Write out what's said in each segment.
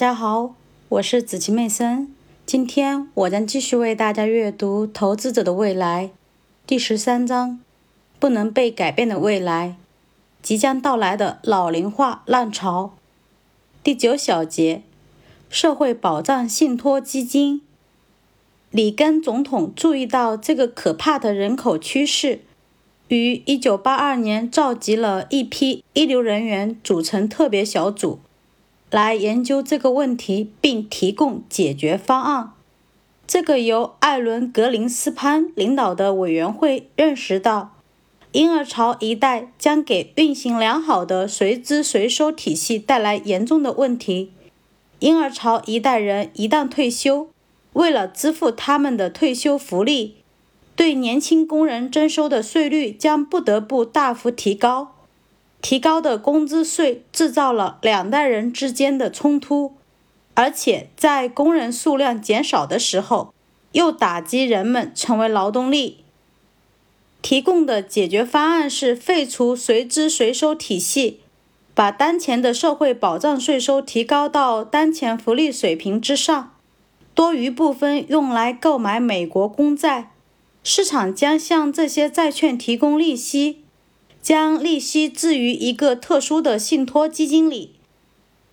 大家好，我是子琪妹森。今天我将继续为大家阅读《投资者的未来》第十三章：不能被改变的未来——即将到来的老龄化浪潮。第九小节：社会保障信托基金。里根总统注意到这个可怕的人口趋势，于1982年召集了一批一流人员组成特别小组。来研究这个问题，并提供解决方案。这个由艾伦·格林斯潘领导的委员会认识到，婴儿潮一代将给运行良好的随资随收体系带来严重的问题。婴儿潮一代人一旦退休，为了支付他们的退休福利，对年轻工人征收的税率将不得不大幅提高。提高的工资税制造了两代人之间的冲突，而且在工人数量减少的时候，又打击人们成为劳动力。提供的解决方案是废除随支随收体系，把当前的社会保障税收提高到当前福利水平之上，多余部分用来购买美国公债，市场将向这些债券提供利息。将利息置于一个特殊的信托基金里。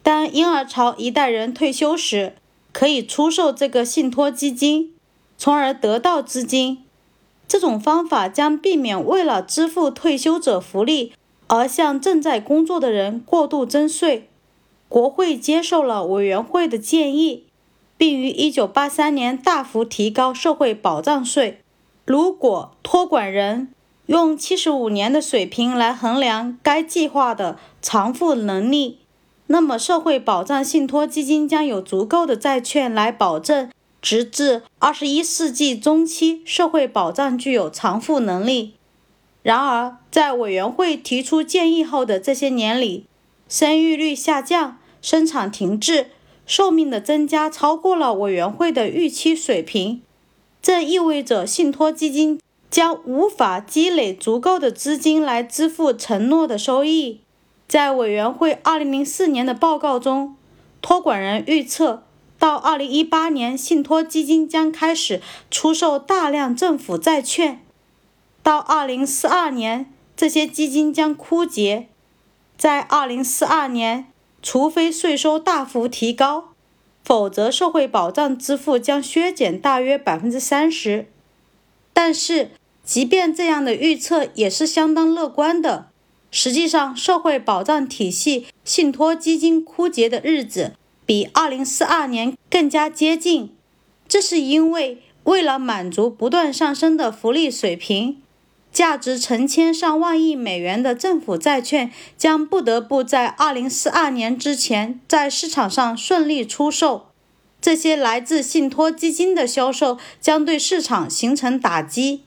当婴儿潮一代人退休时，可以出售这个信托基金，从而得到资金。这种方法将避免为了支付退休者福利而向正在工作的人过度征税。国会接受了委员会的建议，并于1983年大幅提高社会保障税。如果托管人用七十五年的水平来衡量该计划的偿付能力，那么社会保障信托基金将有足够的债券来保证，直至二十一世纪中期，社会保障具有偿付能力。然而，在委员会提出建议后的这些年里，生育率下降，生产停滞，寿命的增加超过了委员会的预期水平，这意味着信托基金。将无法积累足够的资金来支付承诺的收益。在委员会2004年的报告中，托管人预测，到2018年，信托基金将开始出售大量政府债券；到2042年，这些基金将枯竭；在2042年，除非税收大幅提高，否则社会保障支付将削减大约30%。但是，即便这样的预测也是相当乐观的。实际上，社会保障体系信托基金枯竭的日子比2042年更加接近。这是因为，为了满足不断上升的福利水平，价值成千上万亿美元的政府债券将不得不在2042年之前在市场上顺利出售。这些来自信托基金的销售将对市场形成打击，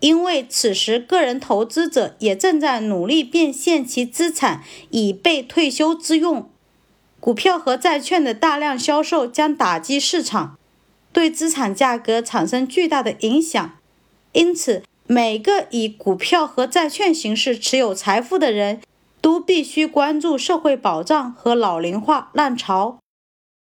因为此时个人投资者也正在努力变现其资产以备退休之用。股票和债券的大量销售将打击市场，对资产价格产生巨大的影响。因此，每个以股票和债券形式持有财富的人都必须关注社会保障和老龄化浪潮。